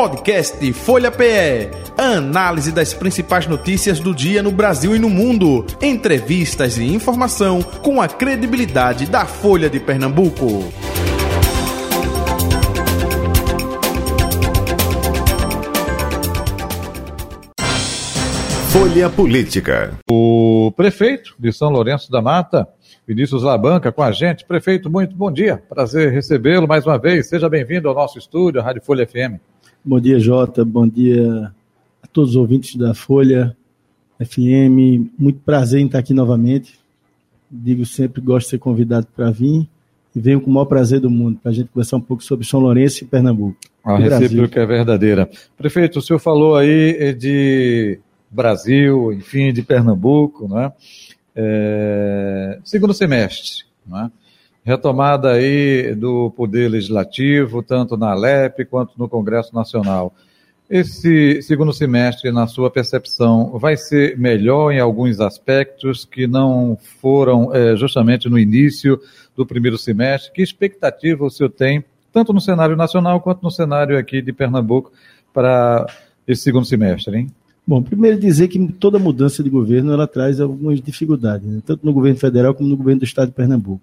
Podcast Folha PE. Análise das principais notícias do dia no Brasil e no mundo. Entrevistas e informação com a credibilidade da Folha de Pernambuco. Folha Política. O prefeito de São Lourenço da Mata, Vinícius Labanca, com a gente. Prefeito, muito bom dia. Prazer recebê-lo mais uma vez. Seja bem-vindo ao nosso estúdio, a Rádio Folha FM. Bom dia, Jota. Bom dia a todos os ouvintes da Folha FM. Muito prazer em estar aqui novamente. Digo sempre, gosto de ser convidado para vir e venho com o maior prazer do mundo para a gente conversar um pouco sobre São Lourenço e Pernambuco. A recíproca é verdadeira. Prefeito, o senhor falou aí de Brasil, enfim, de Pernambuco, né? É, segundo semestre, né? Retomada aí do poder legislativo, tanto na Alep quanto no Congresso Nacional. Esse segundo semestre, na sua percepção, vai ser melhor em alguns aspectos que não foram é, justamente no início do primeiro semestre? Que expectativa o senhor tem, tanto no cenário nacional quanto no cenário aqui de Pernambuco, para esse segundo semestre, hein? Bom, primeiro dizer que toda mudança de governo ela traz algumas dificuldades, né? tanto no governo federal como no governo do estado de Pernambuco.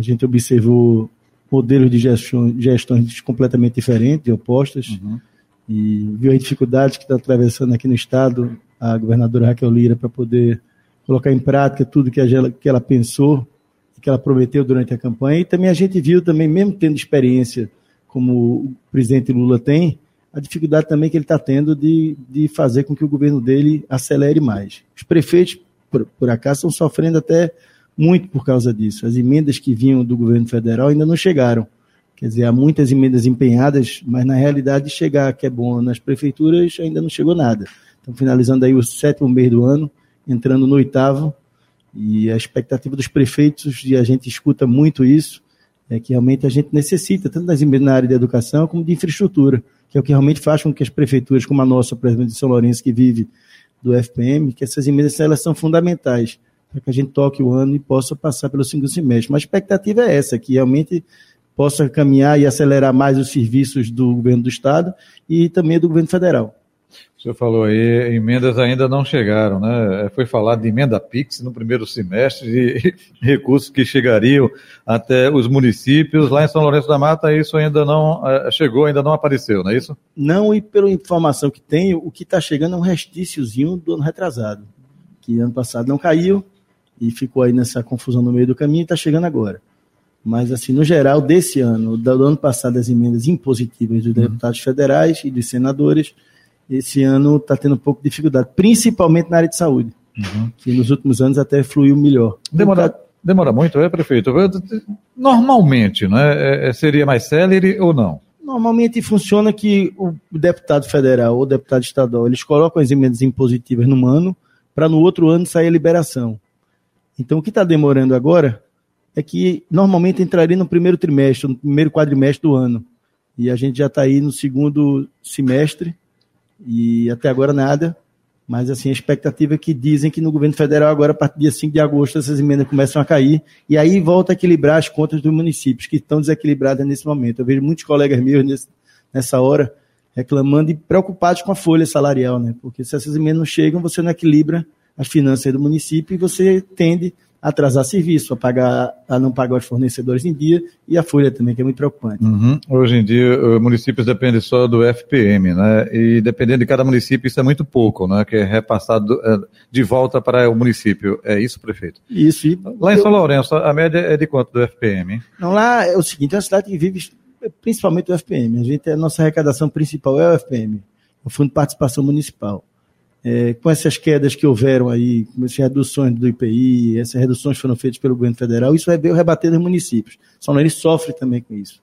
A gente observou modelos de gestão, gestões completamente diferentes, opostas, uhum. e viu as dificuldades que está atravessando aqui no estado a governadora Raquel Lira para poder colocar em prática tudo que, ela, que ela pensou, que ela prometeu durante a campanha. E também a gente viu também, mesmo tendo experiência como o presidente Lula tem, a dificuldade também que ele está tendo de, de fazer com que o governo dele acelere mais. Os prefeitos, por, por acaso, estão sofrendo até muito por causa disso. As emendas que vinham do governo federal ainda não chegaram. Quer dizer, há muitas emendas empenhadas, mas na realidade chegar que é bom nas prefeituras ainda não chegou nada. Estão finalizando aí o sétimo mês do ano, entrando no oitavo, e a expectativa dos prefeitos, e a gente escuta muito isso, é que realmente a gente necessita, tanto das emendas na área de educação como de infraestrutura que é o que realmente faz com que as prefeituras, como a nossa, por exemplo, de São Lourenço, que vive do FPM, que essas emendas elas são fundamentais para que a gente toque o ano e possa passar pelo segundo semestre. Mas a expectativa é essa, que realmente possa caminhar e acelerar mais os serviços do governo do Estado e também do governo federal. O senhor falou aí, emendas ainda não chegaram, né? É, foi falado de emenda PIX no primeiro semestre, de recursos que chegariam até os municípios. Lá em São Lourenço da Mata, isso ainda não é, chegou, ainda não apareceu, não é isso? Não, e pela informação que tenho, o que está chegando é um restíciozinho do ano retrasado, que ano passado não caiu e ficou aí nessa confusão no meio do caminho e está chegando agora. Mas, assim, no geral, desse ano, do ano passado, as emendas impositivas dos uhum. deputados federais e dos senadores esse ano está tendo um pouco de dificuldade, principalmente na área de saúde, uhum. que nos últimos anos até fluiu melhor. Demora, demora muito, é, prefeito? Normalmente, né, é, seria mais célere ou não? Normalmente funciona que o deputado federal ou deputado estadual, eles colocam as emendas impositivas num ano, para no outro ano sair a liberação. Então, o que está demorando agora é que normalmente entraria no primeiro trimestre, no primeiro quadrimestre do ano. E a gente já está aí no segundo semestre, e até agora nada. Mas assim, a expectativa é que dizem que no governo federal, agora, a partir do dia 5 de agosto, essas emendas começam a cair, e aí volta a equilibrar as contas dos municípios, que estão desequilibradas nesse momento. Eu vejo muitos colegas meus nesse, nessa hora reclamando e preocupados com a folha salarial, né? Porque se essas emendas não chegam, você não equilibra as finanças do município e você tende atrasar serviço, a, pagar, a não pagar os fornecedores em dia e a folha também, que é muito preocupante. Uhum. Hoje em dia, os municípios dependem só do FPM, né? E dependendo de cada município, isso é muito pouco, né? Que é repassado é, de volta para o município. É isso, prefeito? Isso. E lá em São Lourenço, a média é de quanto do FPM? Não, lá é o seguinte, é uma cidade que vive principalmente do FPM. A gente, a nossa arrecadação principal é o FPM, o Fundo de Participação Municipal é, com essas quedas que houveram aí, com essas reduções do IPI, essas reduções foram feitas pelo governo federal, isso vai ver o rebater dos municípios. São Lourenço sofre também com isso.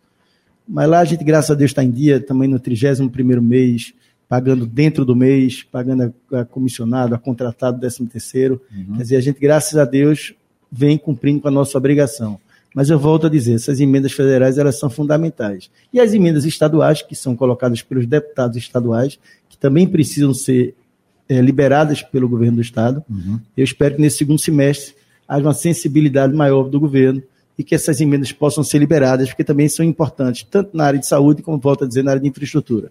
Mas lá a gente, graças a Deus, está em dia, também no 31º mês, pagando dentro do mês, pagando a, a comissionado, a contratado, 13 terceiro. Uhum. Quer dizer, a gente, graças a Deus, vem cumprindo com a nossa obrigação. Mas eu volto a dizer, essas emendas federais elas são fundamentais. E as emendas estaduais, que são colocadas pelos deputados estaduais, que também precisam ser é, liberadas pelo governo do Estado. Uhum. Eu espero que nesse segundo semestre haja uma sensibilidade maior do governo e que essas emendas possam ser liberadas, porque também são importantes, tanto na área de saúde, como volto a dizer, na área de infraestrutura.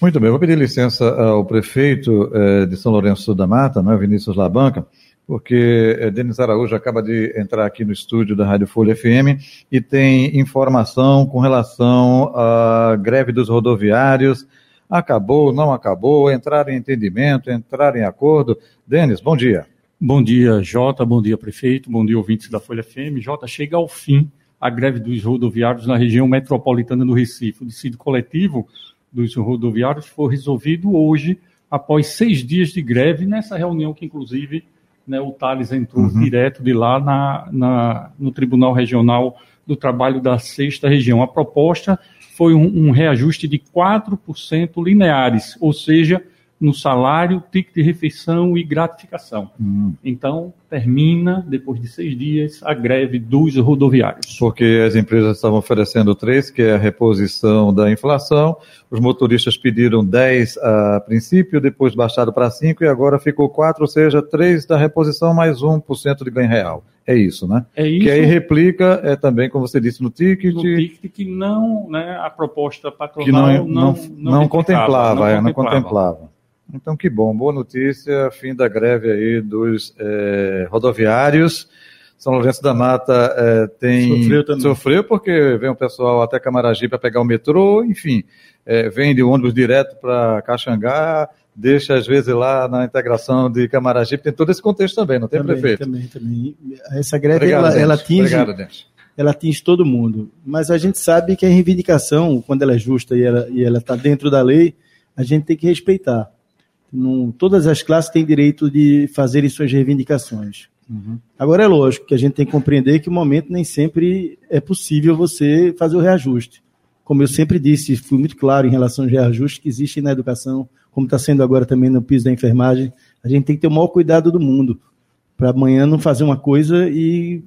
Muito bem, vou pedir licença ao prefeito eh, de São Lourenço da Mata, né, Vinícius Labanca, porque eh, Denis Araújo acaba de entrar aqui no estúdio da Rádio Folha FM e tem informação com relação à greve dos rodoviários. Acabou, não acabou, entrar em entendimento, entrar em acordo. Denis, bom dia. Bom dia, Jota, bom dia, prefeito, bom dia, ouvintes da Folha FM. Jota, chega ao fim a greve dos rodoviários na região metropolitana do Recife. O dissídio coletivo dos rodoviários foi resolvido hoje, após seis dias de greve, nessa reunião que, inclusive, né, o Thales entrou uhum. direto de lá na, na, no Tribunal Regional do Trabalho da Sexta Região. A proposta foi um, um reajuste de 4% lineares, ou seja, no salário, ticket de refeição e gratificação. Hum. Então, termina, depois de seis dias, a greve dos rodoviários. Porque as empresas estavam oferecendo três, que é a reposição da inflação, os motoristas pediram 10 a princípio, depois baixaram para 5 e agora ficou 4, ou seja, 3 da reposição mais 1% de ganho real. É isso, né? É isso. Que aí replica é, também, como você disse, no ticket. No ticket que não, né, a proposta patronal que não, não, não, não contemplava, não, é, não contemplava. Então, que bom, boa notícia, fim da greve aí dos é, rodoviários. São Lourenço da Mata é, tem sofreu, também. sofreu porque vem o pessoal até Camaragibe para pegar o metrô, enfim, é, vem de ônibus direto para Caxangá, deixa às vezes lá na integração de Camaragibe, tem todo esse contexto também, não tem também, prefeito? Também, também. Essa greve Obrigado, ela, ela atinge, Obrigado, ela atinge todo mundo, mas a gente sabe que a reivindicação, quando ela é justa e ela e ela está dentro da lei, a gente tem que respeitar. Não, todas as classes têm direito de fazerem suas reivindicações. Uhum. Agora é lógico que a gente tem que compreender que o momento nem sempre é possível você fazer o reajuste. Como eu sempre disse, fui muito claro em relação aos reajustes que existem na educação, como está sendo agora também no piso da enfermagem. A gente tem que ter o maior cuidado do mundo para amanhã não fazer uma coisa e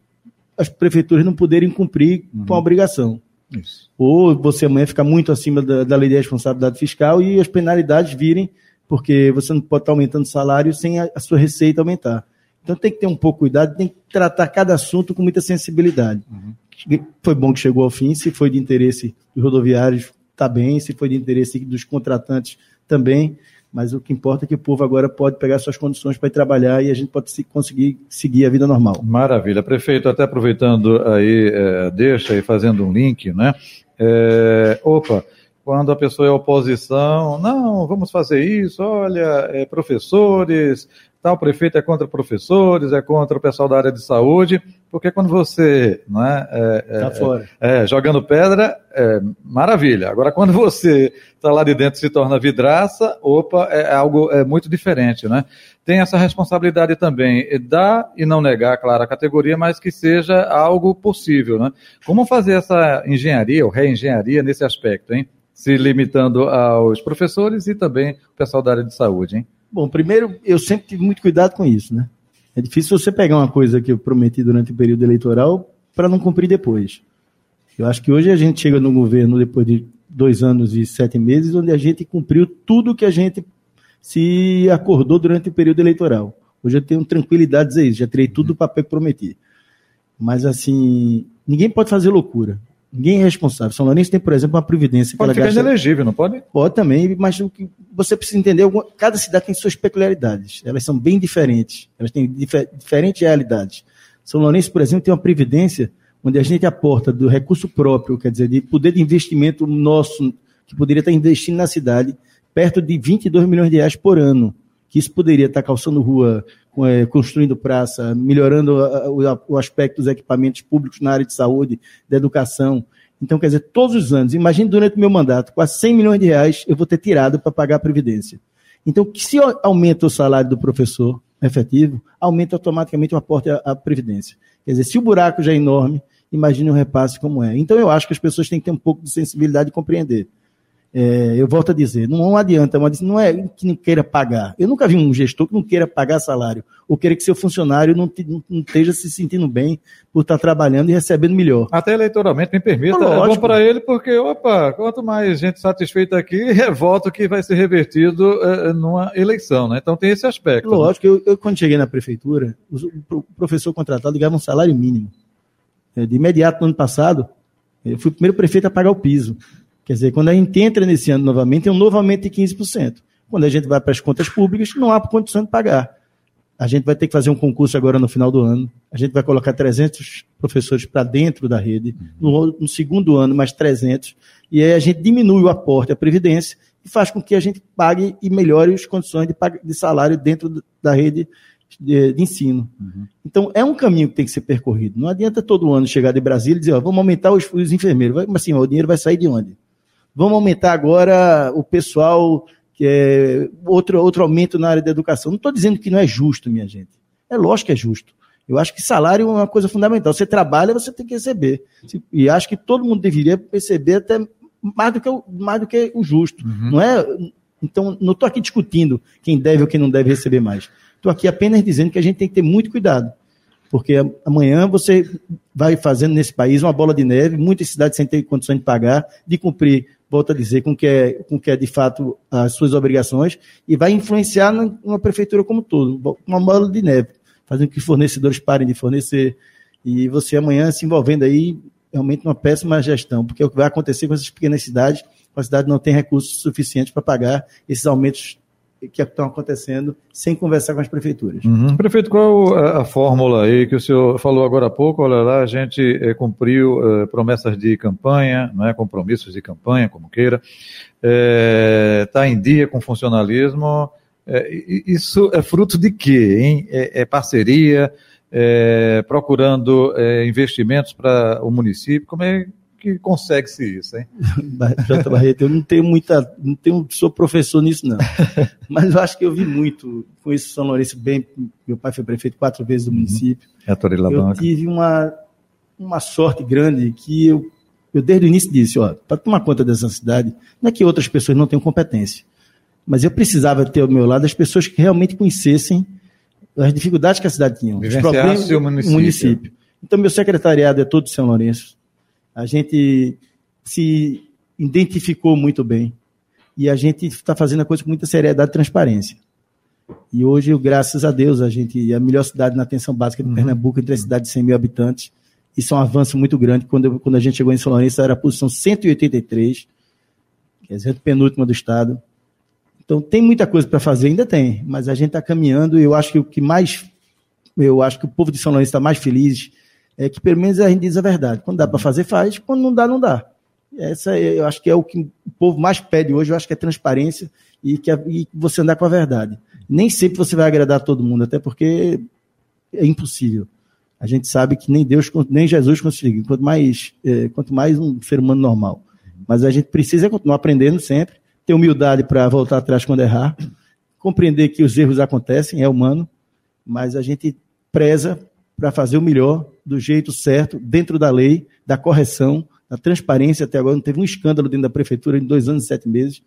as prefeituras não poderem cumprir uhum. com a obrigação. Isso. Ou você amanhã ficar muito acima da, da lei de responsabilidade fiscal e as penalidades virem porque você não pode estar aumentando o salário sem a, a sua receita aumentar. Então tem que ter um pouco de cuidado, tem que tratar cada assunto com muita sensibilidade. Uhum. Foi bom que chegou ao fim, se foi de interesse dos rodoviários, está bem, se foi de interesse dos contratantes, também. Mas o que importa é que o povo agora pode pegar suas condições para ir trabalhar e a gente pode conseguir seguir a vida normal. Maravilha. Prefeito, até aproveitando aí, é, deixa e fazendo um link, né? É, opa, quando a pessoa é oposição, não, vamos fazer isso, olha, é, professores, tal prefeito é contra professores, é contra o pessoal da área de saúde, porque quando você não é, é, é tá fora. é jogando pedra, é maravilha. Agora, quando você está lá de dentro e se torna vidraça, opa, é algo é muito diferente, né? Tem essa responsabilidade também, dar e não negar, claro, a categoria, mas que seja algo possível, né? Como fazer essa engenharia ou reengenharia nesse aspecto, hein? se limitando aos professores e também o pessoal da área de saúde, hein? Bom, primeiro, eu sempre tive muito cuidado com isso, né? É difícil você pegar uma coisa que eu prometi durante o período eleitoral para não cumprir depois. Eu acho que hoje a gente chega no governo depois de dois anos e sete meses, onde a gente cumpriu tudo que a gente se acordou durante o período eleitoral. Hoje eu tenho tranquilidade de dizer isso, já tirei tudo do papel que prometi. Mas, assim, ninguém pode fazer loucura. Ninguém é responsável. São Lourenço tem, por exemplo, uma previdência. Pode ficar gasta... inelegível, não pode? Pode também, mas o que você precisa entender, cada cidade tem suas peculiaridades. Elas são bem diferentes. Elas têm difer... diferentes realidades. São Lourenço, por exemplo, tem uma previdência onde a gente aporta do recurso próprio, quer dizer, de poder de investimento nosso, que poderia estar investindo na cidade, perto de 22 milhões de reais por ano. Que isso poderia estar calçando rua, construindo praça, melhorando o aspecto dos equipamentos públicos na área de saúde, da educação. Então, quer dizer, todos os anos, imagine durante o meu mandato, quase 100 milhões de reais eu vou ter tirado para pagar a Previdência. Então, se aumenta o salário do professor efetivo, aumenta automaticamente o aporte à, à Previdência. Quer dizer, se o buraco já é enorme, imagine um repasse como é. Então, eu acho que as pessoas têm que ter um pouco de sensibilidade e compreender. É, eu volto a dizer, não adianta, mas não é que não queira pagar. Eu nunca vi um gestor que não queira pagar salário, ou queira que seu funcionário não, te, não esteja se sentindo bem por estar trabalhando e recebendo melhor. Até eleitoralmente, me permita, é bom para ele, porque, opa, quanto mais gente satisfeita aqui, é voto que vai ser revertido é, numa eleição, né? Então tem esse aspecto. Né? Lógico, né? eu, eu, quando cheguei na prefeitura, o professor contratado ganhava um salário mínimo. É, de imediato, no ano passado, eu fui o primeiro prefeito a pagar o piso. Quer dizer, quando a gente entra nesse ano novamente, tem um novo aumento de 15%. Quando a gente vai para as contas públicas, não há condição de pagar. A gente vai ter que fazer um concurso agora no final do ano. A gente vai colocar 300 professores para dentro da rede. No, no, segundo ano, mais 300. E aí a gente diminui o aporte à Previdência e faz com que a gente pague e melhore as condições de, de salário dentro da rede de, de ensino. Uhum. Então, é um caminho que tem que ser percorrido. Não adianta todo ano chegar de Brasília e dizer, ó, vamos aumentar os, os enfermeiros. Mas assim, ó, o dinheiro vai sair de onde? Vamos aumentar agora o pessoal que é outro, outro aumento na área da educação. Não estou dizendo que não é justo, minha gente. É lógico que é justo. Eu acho que salário é uma coisa fundamental. Você trabalha, você tem que receber. E acho que todo mundo deveria perceber até mais do que o, mais do que o justo. Uhum. Não é? Então, não estou aqui discutindo quem deve ou quem não deve receber mais. Estou aqui apenas dizendo que a gente tem que ter muito cuidado. Porque amanhã você vai fazendo nesse país uma bola de neve, muitas cidades sem ter condições de pagar, de cumprir volto a dizer, com que é, com que é de fato as suas obrigações e vai influenciar na prefeitura como um todo, uma bola de neve, fazendo que fornecedores parem de fornecer. E você amanhã se envolvendo aí realmente uma péssima gestão, porque é o que vai acontecer com essas pequenas cidades, a cidade não tem recursos suficientes para pagar esses aumentos que estão acontecendo sem conversar com as prefeituras. Uhum. Prefeito, qual a, a, fórmula aí que o senhor falou agora há pouco? Olha lá, a gente é, cumpriu é, promessas de campanha, é, compromissos de campanha, como queira, está em dia com funcionalismo. isso é fruto de quê? Hein? É, é parceria, procurando investimentos para o município? Como é que consegue-se isso, hein? Jota Barreto, eu não tenho muita, não tenho, sou professor nisso não, mas eu acho que eu vi muito, conheço São Lourenço bem, meu pai foi prefeito quatro vezes do uhum. município, é a eu tive uma, uma sorte grande que eu, eu desde o início disse, ó, para tomar conta dessa cidade, não é que outras pessoas não tenham competência, mas eu precisava ter ao meu lado as pessoas que realmente conhecessem as dificuldades que a cidade tinha, os problemas do município. município. Então, meu secretariado é todo de São Lourenço. A gente se identificou muito bem e a gente está fazendo a coisa com muita seriedade e transparência. E hoje, graças a Deus, a gente é a melhor cidade na atenção básica de uhum. Pernambuco, entre as cidades de 100 mil habitantes. Isso é um avanço muito grande. Quando, quando a gente chegou em São Lourenço, era a posição 183, quer dizer, penúltima do estado. Então, tem muita coisa para fazer, ainda tem, mas a gente está caminhando e eu acho que o que mais, eu acho que o povo de São Lourenço está mais feliz é que pelo menos a gente diz a verdade. Quando dá para fazer, faz. Quando não dá, não dá. Essa é, eu acho que é o que o povo mais pede hoje, eu acho que é transparência e que e você andar com a verdade. Nem sempre você vai agradar todo mundo, até porque é impossível. A gente sabe que nem Deus, nem Jesus consegue, quanto mais, é, quanto mais um ser humano normal. Mas a gente precisa continuar aprendendo sempre, ter humildade para voltar atrás quando errar, compreender que os erros acontecem, é humano, mas a gente preza para fazer o melhor, do jeito certo, dentro da lei, da correção, da transparência. Até agora não teve um escândalo dentro da prefeitura em dois anos e sete meses.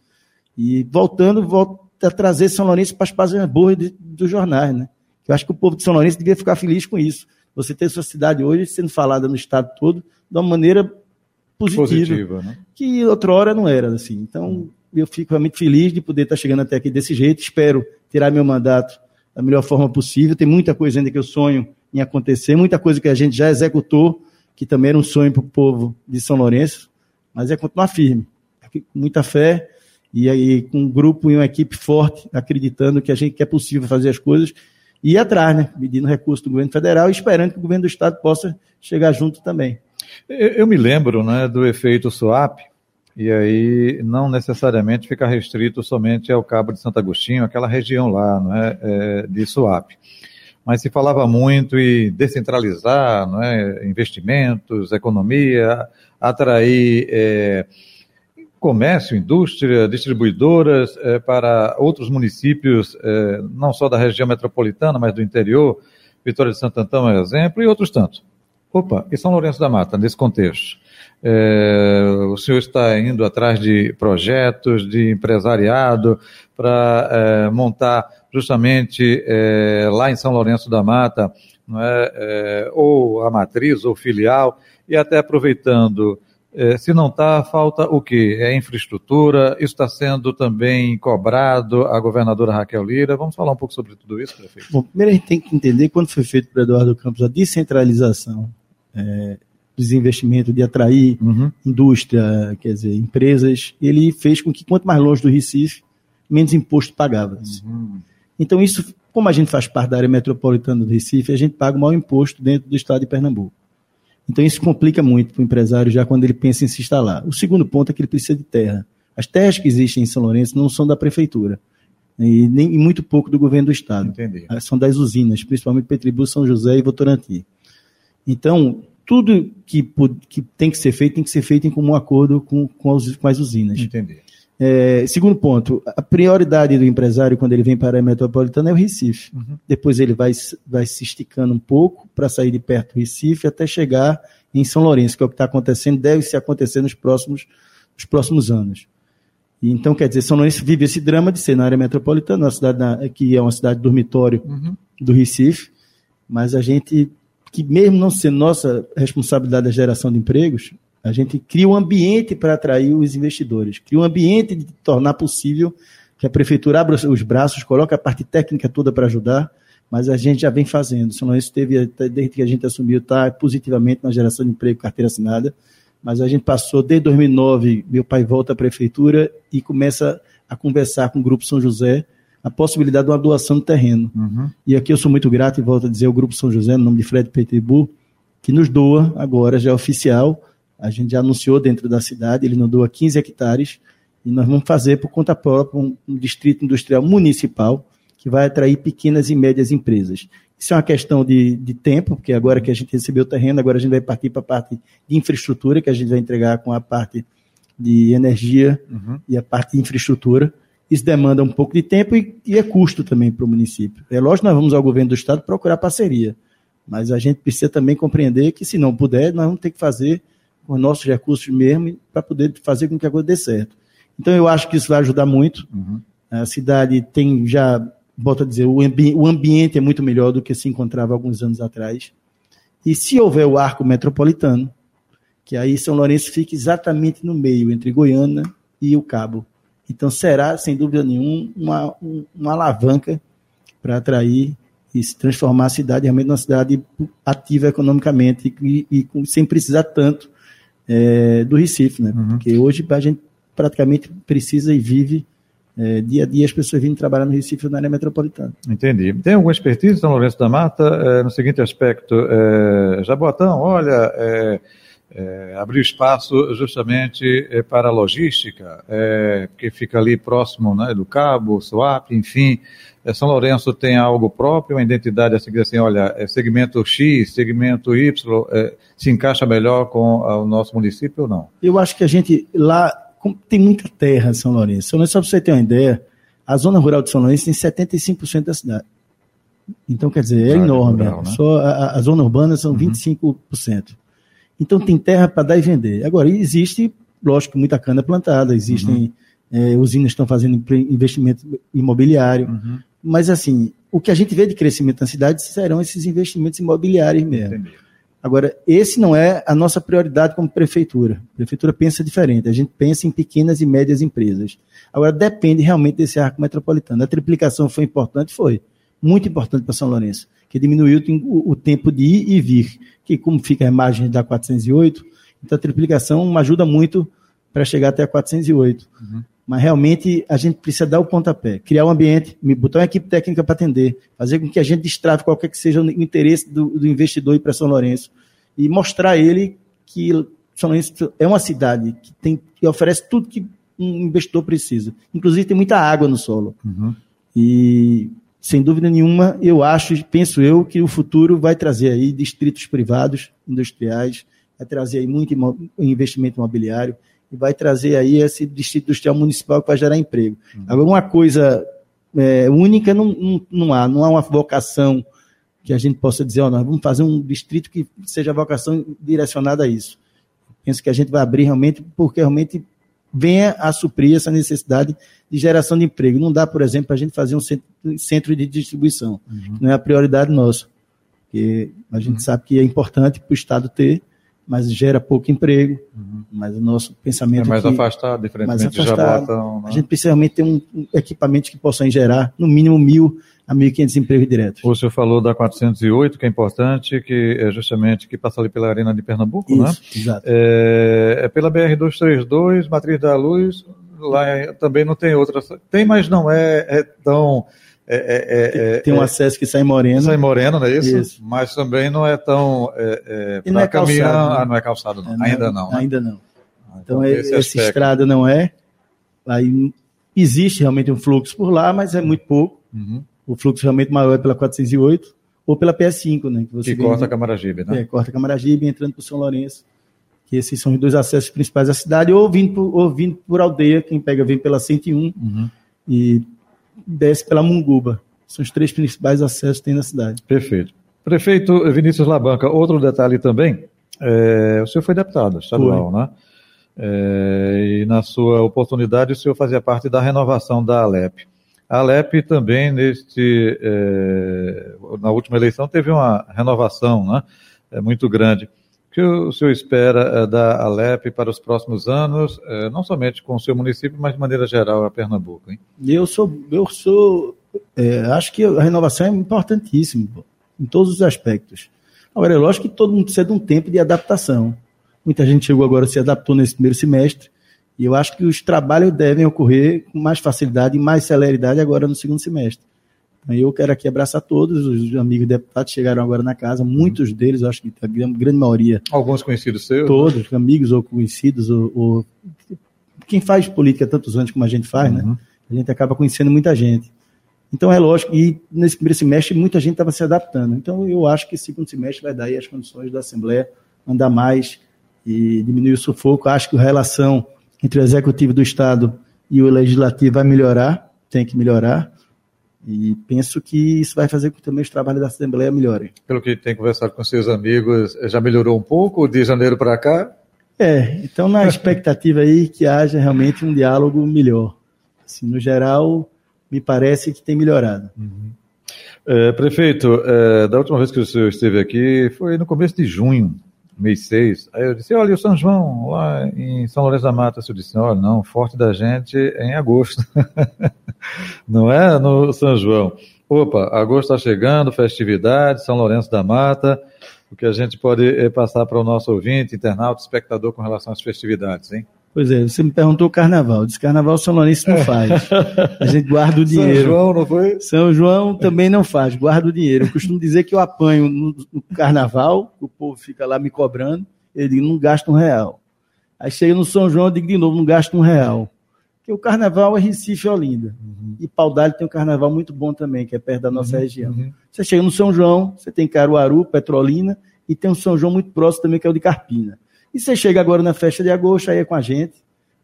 E voltando, volta a trazer São Lourenço para as páginas boas dos jornais, né? Eu acho que o povo de São Lourenço devia ficar feliz com isso. Você ter sua cidade hoje sendo falada no estado todo de uma maneira positiva, positiva né? que outra hora não era assim. Então, hum. eu fico realmente feliz de poder estar chegando até aqui desse jeito. Espero tirar meu mandato da melhor forma possível. Tem muita coisa ainda que eu sonho em acontecer, muita coisa que a gente já executou, que também era um sonho para o povo de São Lourenço, mas é continuar firme, com muita fé e aí com um grupo e uma equipe forte, acreditando que a gente que é possível fazer as coisas e ir atrás, né? Pedindo recurso do governo federal e esperando que o governo do estado possa chegar junto também. Eu, me lembro, né, do efeito SWAP, e aí não necessariamente fica restrito somente ao Cabo de Santo Agostinho, aquela região lá, não é, é de SWAP mas se falava muito em descentralizar não é, investimentos, economia, atrair é, comércio, indústria, distribuidoras é, para outros municípios, é, não só da região metropolitana, mas do interior. Vitória de Santo Antão é exemplo, e outros tantos. Opa, e São Lourenço da Mata, nesse contexto? É, o senhor está indo atrás de projetos, de empresariado, para é, montar justamente é, lá em São Lourenço da Mata, não é, é ou a matriz ou filial, e até aproveitando, é, se não está, falta o quê? É infraestrutura, isso está sendo também cobrado a governadora Raquel Lira. Vamos falar um pouco sobre tudo isso, prefeito? Bom, primeiro a gente tem que entender quando foi feito para Eduardo Campos a descentralização, desinvestimento, de atrair uhum. indústria, quer dizer, empresas, ele fez com que quanto mais longe do Recife, menos imposto pagava. Uhum. Então isso, como a gente faz parte da área metropolitana do Recife, a gente paga o maior imposto dentro do estado de Pernambuco. Então isso complica muito para o empresário já quando ele pensa em se instalar. O segundo ponto é que ele precisa de terra. As terras que existem em São Lourenço não são da prefeitura e nem e muito pouco do governo do estado. Entendi. Ah, são das usinas, principalmente Petribu, São José e Votorantim. Então, tudo que, que tem que ser feito tem que ser feito em comum acordo com, com, as, com as usinas. Entendi. É, segundo ponto, a prioridade do empresário quando ele vem para a metropolitana é o Recife. Uhum. Depois ele vai, vai se esticando um pouco para sair de perto do Recife até chegar em São Lourenço, que é o que está acontecendo, deve se acontecer nos próximos, nos próximos anos. E, então, quer dizer, São Lourenço vive esse drama de ser na área metropolitana, uma cidade que é uma cidade dormitório uhum. do Recife, mas a gente, que mesmo não sendo nossa responsabilidade da geração de empregos, a gente cria um ambiente para atrair os investidores, cria um ambiente de tornar possível que a prefeitura abra os braços, coloque a parte técnica toda para ajudar, mas a gente já vem fazendo. São Lourenço teve, desde que a gente assumiu, está positivamente na geração de emprego, carteira assinada, mas a gente passou, desde 2009, meu pai volta à prefeitura e começa a conversar com o Grupo São José a possibilidade de uma doação de terreno. Uhum. E aqui eu sou muito grato e volto a dizer o Grupo São José, no nome de Fred Petribu, que nos doa agora, já é oficial, a gente já anunciou dentro da cidade, ele nos doa 15 hectares e nós vamos fazer por conta própria um, um distrito industrial municipal que vai atrair pequenas e médias empresas. Isso é uma questão de, de tempo, porque agora que a gente recebeu o terreno, agora a gente vai partir para a parte de infraestrutura, que a gente vai entregar com a parte de energia uhum. e a parte de infraestrutura. Isso demanda um pouco de tempo e, e é custo também para o município. É lógico que nós vamos ao governo do estado procurar parceria, mas a gente precisa também compreender que se não puder, nós vamos ter que fazer os nossos recursos mesmo para poder fazer com que a coisa dê certo. Então eu acho que isso vai ajudar muito. Uhum. A cidade tem já, volto a dizer, o, ambi o ambiente é muito melhor do que se encontrava alguns anos atrás. E se houver o arco metropolitano, que aí São Lourenço fica exatamente no meio, entre Goiânia e o Cabo. Então será, sem dúvida nenhuma, uma, uma alavanca para atrair e se transformar a cidade realmente numa cidade ativa economicamente e, e, e sem precisar tanto é, do Recife, né? Uhum. Porque hoje a gente praticamente precisa e vive é, dia a dia as pessoas vindo trabalhar no Recife na área metropolitana. Entendi. Tem alguma expertise, São Lourenço da Mata, é, no seguinte aspecto, é, Jaboatão, olha, é, abriu espaço justamente é, para a logística, é, que fica ali próximo né, do Cabo, Suape, enfim. É, São Lourenço tem algo próprio, uma identidade a seguir assim, olha, é segmento X, segmento Y, é, se encaixa melhor com o nosso município ou não? Eu acho que a gente lá tem muita terra em São Lourenço. São Lourenço, só para você ter uma ideia, a zona rural de São Lourenço tem 75% da cidade. Então, quer dizer, é enorme. Rural, né? Só a, a, zona urbana são uhum. 25%. Então tem terra para dar e vender. Agora, existe, lógico, muita cana plantada, existem uhum. é, usinas que estão fazendo investimento imobiliário. Uhum. Mas, assim, o que a gente vê de crescimento na cidade serão esses investimentos imobiliários mesmo. Entendi. Agora, esse não é a nossa prioridade como prefeitura. A prefeitura pensa diferente. A gente pensa em pequenas e médias empresas. Agora, depende realmente desse arco metropolitano. A triplicação foi importante? Foi. Muito importante para São Lourenço que diminuiu o, tempo de ir e vir, que como fica a margem da 408, então a triplicação ajuda muito para chegar até a 408. Uhum. Mas realmente a gente precisa dar o pontapé, criar um ambiente, botar uma equipe técnica para atender, fazer com que a gente destrave qualquer que seja o interesse do, do investidor ir para São Lourenço e mostrar a ele que São Lourenço é uma cidade que, tem, que oferece tudo que um investidor precisa. Inclusive tem muita água no solo. Uhum. E sem dúvida nenhuma, eu acho, penso eu, que o futuro vai trazer aí distritos privados, industriais, vai trazer aí muito investimento imobiliário e vai trazer aí esse distrito industrial municipal que vai gerar emprego. Uhum. Agora, uma coisa é, única não, não, não, há, não há uma vocação que a gente possa dizer, ó, nós vamos fazer um distrito que seja vocação direcionada a isso. Penso que a gente vai abrir realmente, porque realmente venha a suprir essa necessidade de geração de emprego. Não dá, por exemplo, para a gente fazer um centro de distribuição. Uhum. Não é a prioridade nossa. Porque a gente uhum. sabe que é importante para o Estado ter, mas gera pouco emprego. Uhum. Mas o nosso pensamento é mais aqui, afastado, diferentemente mais afastado. de Jabotão. Né? A gente precisa realmente ter um, um equipamento que possam gerar no mínimo mil a 1.500 empregos diretos. O senhor falou da 408, que é importante, que é justamente que passa ali pela Arena de Pernambuco, Isso, né? Exato. É, é pela BR-232, Matriz da Luz, lá também não tem outra. Tem, mas não é, é tão é, é, é, tem um é, acesso que sai moreno. Sai moreno, não é isso? isso. Mas também não é tão. É, é, não é caminhão, calçado. Né? Ah, não é calçado, não. ainda não. Né? Ainda não. Ah, então, então essa estrada não é. Aí existe realmente um fluxo por lá, mas é muito pouco. Uhum. O fluxo realmente maior é pela 408 ou pela PS5, né? Que, que corta a Camaragibe, né? É, corta a Camaragibe entrando para o São Lourenço. Que esses são os dois acessos principais da cidade, ou vindo por, ou vindo por aldeia, quem pega vem pela 101 uhum. e desce pela Munguba. São os três principais acessos que tem na cidade. Perfeito. Prefeito Vinícius Labanca, outro detalhe também, é, o senhor foi deputado estadual, foi. né? É, e na sua oportunidade o senhor fazia parte da renovação da Alep. A Alep também, neste, é, na última eleição, teve uma renovação né, é, muito grande que o senhor espera é, da Alep para os próximos anos, não somente com o seu município, mas de maneira geral a Pernambuco? Hein? Eu sou, eu sou, acho que a renovação é importantíssima em todos os aspectos. Agora, é lógico que todo mundo precisa de um tempo de adaptação. Muita gente chegou agora, se adaptou nesse primeiro semestre, e eu acho que os trabalhos devem ocorrer com mais facilidade e mais celeridade agora no segundo semestre. Eu quero aqui abraçar todos os amigos deputados que chegaram agora na casa, muitos deles, acho que a grande maioria. Alguns conhecidos seus? Todos, né? amigos ou conhecidos, ou, ou, quem faz política tantos anos como a gente faz, né? uhum. né? A gente acaba conhecendo muita gente. Então é lógico, e nesse primeiro semestre muita gente estava se adaptando. Então eu acho que esse segundo semestre vai dar aí as condições da Assembleia andar mais e diminuir o sufoco. Acho que a relação entre o Executivo do Estado e o Legislativo vai melhorar, tem que melhorar. E penso que isso vai fazer com que também os trabalhos da Assembleia melhorem. Pelo que tem conversado com seus amigos, já melhorou um pouco de janeiro para cá? É, então na expectativa aí que haja realmente um diálogo melhor. Assim, no geral, me parece que tem melhorado. Uhum. É, prefeito, é, da última vez que o senhor esteve aqui foi no começo de junho, mês 6. Aí eu disse, olha, o São João, lá em São Lourenço da Mata. Eu disse, olha, não, forte da gente é em agosto. não é no São João. Opa, agosto está chegando, festividade, São Lourenço da Mata. O que a gente pode é passar para o nosso ouvinte, internauta, espectador com relação às festividades, hein? Pois é, você me perguntou o carnaval. Diz carnaval São Lourenço não faz. A gente guarda o dinheiro. São João não foi? São João também não faz, guarda o dinheiro. Eu costumo dizer que eu apanho no, no carnaval, o povo fica lá me cobrando, digo, não gasta um real. Aí chega no São João, eu digo de novo, não gasta um real. Porque o carnaval é Recife e Olinda. Uhum. E Paudalho tem um carnaval muito bom também, que é perto da nossa uhum. região. Uhum. Você chega no São João, você tem Caruaru, Petrolina, e tem um São João muito próximo também, que é o de Carpina. E você chega agora na festa de agosto, aí é com a gente.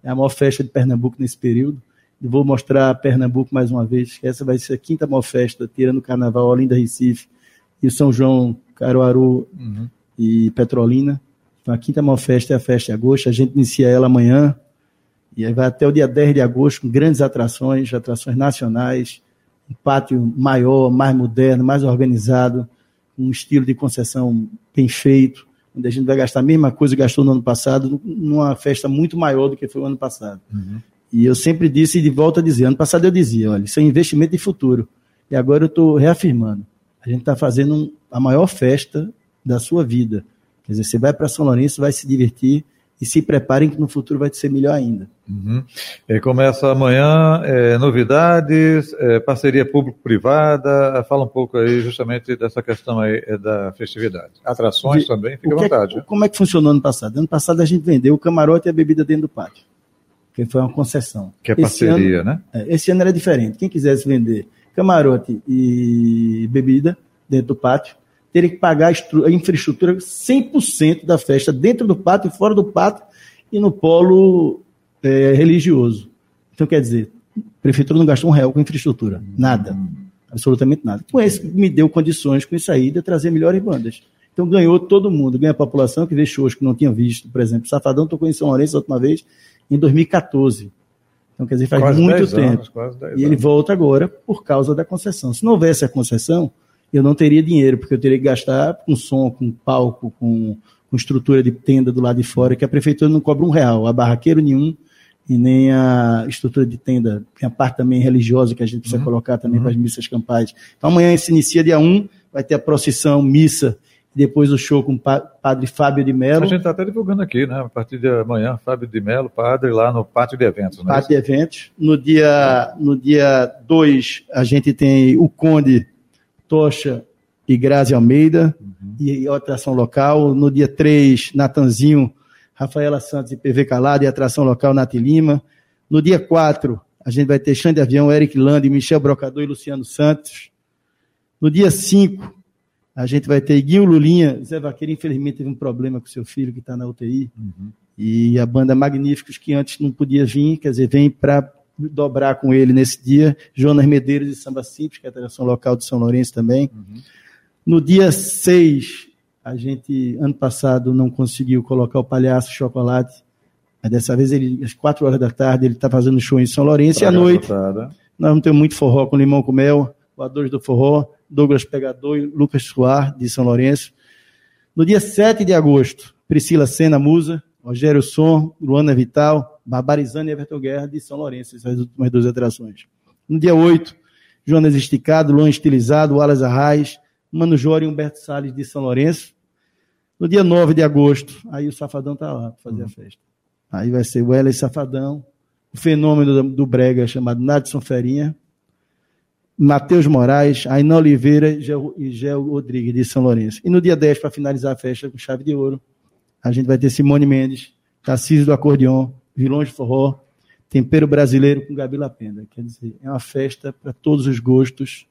É a maior festa de Pernambuco nesse período. E vou mostrar Pernambuco mais uma vez, que essa vai ser a quinta maior festa, tirando o Carnaval Olinda Recife e São João, Caruaru uhum. e Petrolina. Então, a quinta maior festa é a festa de agosto. A gente inicia ela amanhã. E aí vai até o dia 10 de agosto com grandes atrações, atrações nacionais, um pátio maior, mais moderno, mais organizado, um estilo de concessão bem feito onde a gente vai gastar a mesma coisa que gastou no ano passado, numa festa muito maior do que foi o ano passado. Uhum. E eu sempre disse, e de volta a dizer, ano passado eu dizia, olha, isso é investimento de futuro. E agora eu estou reafirmando. A gente está fazendo a maior festa da sua vida. Quer dizer, você vai para São Lourenço, vai se divertir, e se preparem que no futuro vai ser melhor ainda. Uhum. É, começa amanhã, é, novidades, é, parceria público-privada, fala um pouco aí justamente dessa questão aí é, da festividade. Atrações De, também, fica à é vontade. como é que funcionou ano passado? Ano passado a gente vendeu o camarote e a bebida dentro do pátio, que foi uma concessão. Que é parceria, ano, né? É, esse ano era diferente. Quem quisesse vender camarote e bebida dentro do pátio, teria que pagar a, infraestrutura 100% da festa, dentro do pátio e fora do pátio, e no polo é, religioso. Então, quer dizer, a prefeitura não gastou um real com infraestrutura. Nada. Absolutamente nada. Com esse, me deu condições com isso aí de trazer melhores bandas. Então ganhou todo mundo, ganha a população que vê shows que não tinha visto. Por exemplo, Safadão tocou em São Lourenço a última vez em 2014. Então, quer dizer, faz quase muito tempo. Anos, e ele volta agora por causa da concessão. Se não houvesse a concessão, eu não teria dinheiro, porque eu teria que gastar com som, com palco, com com estrutura de tenda do lado de fora, que a prefeitura não cobra um real, a barraqueiro nenhum, e nem a estrutura de tenda. Tem a parte também religiosa que a gente precisa uhum. colocar também uhum. para as missas campais. Então amanhã se inicia dia 1, vai ter a procissão, missa, depois o show com o padre Fábio de Mello. A gente está até divulgando aqui, né? A partir de amanhã, Fábio de Mello, padre, lá no pátio de eventos. Né? Pátio de eventos. No dia 2, no dia dois, a gente tem o Conde Tocha e Grazi Almeida, uhum. e atração local. No dia 3, Natanzinho, Rafaela Santos e PV Calado, e atração local, Nath Lima. No dia 4, a gente vai ter Xande Avião, Eric Land, Michel Brocador e Luciano Santos. No dia 5, a gente vai ter Guinho Lulinha. Zé Vaqueiro, infelizmente, teve um problema com seu filho que está na UTI. Uhum. E a banda Magníficos, que antes não podia vir, quer dizer, vem para dobrar com ele nesse dia. Jonas Medeiros e Samba Simples, que é a atração local de São Lourenço também. Uhum. No dia 6, a gente, ano passado, não conseguiu colocar o Palhaço Chocolate. Mas dessa vez, ele, às 4 horas da tarde, ele está fazendo show em São Lourenço. E à noite, nós vamos ter muito forró com limão com mel, voadores do forró. Douglas Pegador e Lucas Soar, de São Lourenço. No dia 7 de agosto, Priscila Sena Musa, Rogério Som, Luana Vital, Barbarizana e Everton Guerra, de São Lourenço, essas últimas duas atrações. No dia 8, Jonas Esticado, Luan Estilizado, Wallace Arraes, Mano Jora e Humberto Salles, de São Lourenço. No dia 9 de agosto, aí o Safadão tá lá para fazer uhum. a festa. Aí vai ser o Wesley Safadão, o fenômeno do, do Brega chamado Nadson Ferinha, Matheus Moraes, Ainá Oliveira e Gel Rodrigues, de São Lourenço. E no dia 10, para finalizar a festa com chave de ouro, a gente vai ter Simone Mendes, Tarcísio do Acordeon, Vilões de Forró, Tempero Brasileiro com Gabi Lapenda. Quer dizer, é uma festa para todos os gostos,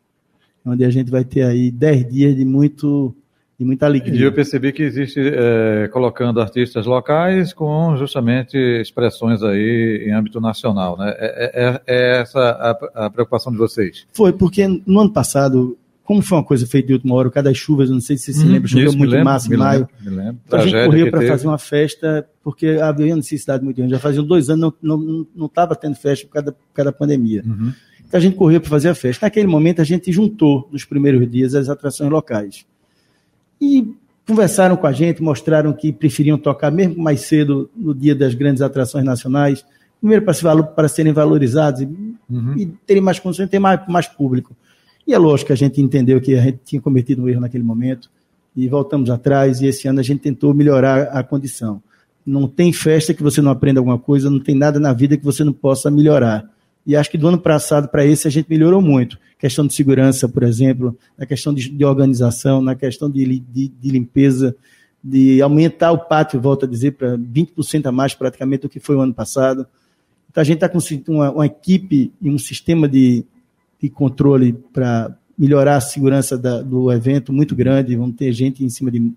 onde a gente vai ter aí 10 dias de muito de muita alegria. E eu percebi que existe é, colocando artistas locais com justamente expressões aí em âmbito nacional, né? É, é, é essa a, a, preocupação de vocês? Foi, porque no ano passado, como foi uma coisa feita de última hora, cada chuva, não sei se você se hum, lembra, choveu muito lembro, massa em maio. Lembro. Então a gente correu para fazer uma festa, porque havia necessidade muito grande. Já faziam dois anos, não estava tendo festa por causa, por causa da pandemia. Uhum. Então a gente correu para fazer a festa. Naquele momento a gente juntou, nos primeiros dias, as atrações locais. E conversaram com a gente, mostraram que preferiam tocar mesmo mais cedo no dia das grandes atrações nacionais, primeiro para, se para serem valorizados e, uhum. e terem mais condições, ter mais, mais público. E é lógico que a gente entendeu que a gente tinha cometido um erro naquele momento e voltamos atrás e esse ano a gente tentou melhorar a condição. Não tem festa que você não aprenda alguma coisa, não tem nada na vida que você não possa melhorar. E acho que do ano passado para esse a gente melhorou muito. Questão de segurança, por exemplo, na questão de, de organização, na questão de, de, de, limpeza, de aumentar o pátio, volto a dizer, para 20% a mais praticamente do que foi o ano passado. Então a gente está com uma, uma, equipe e um sistema de, de controle para melhorar a segurança da, do evento muito grande. Vamos ter gente em cima de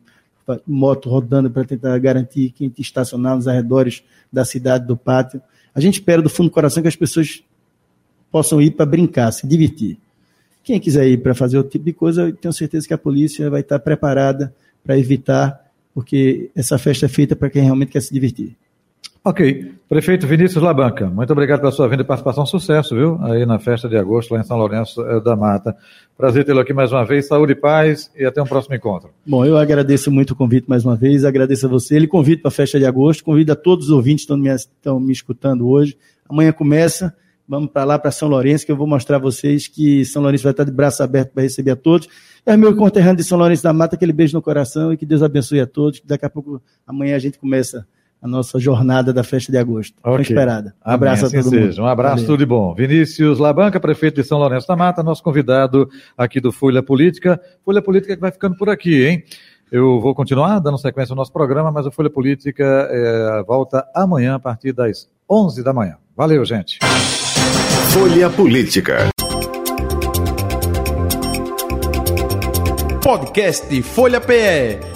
moto rodando para tentar garantir quem estacionar nos arredores da cidade, do pátio. A gente espera do fundo do coração que as pessoas possam ir para brincar, se divertir. Quem quiser ir para fazer outro tipo de coisa, tenho certeza que a polícia vai estar preparada para evitar, porque essa festa é feita para quem realmente quer se divertir. Ok. Prefeito Vinícius Labanca, muito obrigado pela sua vinda e participação. Sucesso, viu? Aí na festa de agosto, lá em São Lourenço eh, da Mata. Prazer tê-lo aqui mais uma vez. Saúde e paz e até um próximo encontro. Bom, eu agradeço muito o convite mais uma vez. Agradeço a você. Ele convite para a festa de agosto. Convido a todos os ouvintes que estão me, estão me escutando hoje. Amanhã começa. Vamos para lá, para São Lourenço, que eu vou mostrar a vocês que São Lourenço vai estar de braço aberto para receber a todos. É meu conterrâneo de São Lourenço da Mata, aquele beijo no coração e que Deus abençoe a todos. Daqui a pouco, amanhã a gente começa a nossa jornada da festa de agosto. Okay. esperada. Um abraço Amanhã, a todo assim mundo. Seja. Um abraço, Valeu. tudo de bom. Vinícius Labanca, prefeito de São Lourenço da Mata, nosso convidado aqui do Folha Política. Folha Política que vai ficando por aqui, hein? Eu vou continuar dando sequência ao nosso programa, mas o Folha Política é, volta amanhã a partir das 11 da manhã. Valeu, gente. Folha Política. Podcast Folha PE.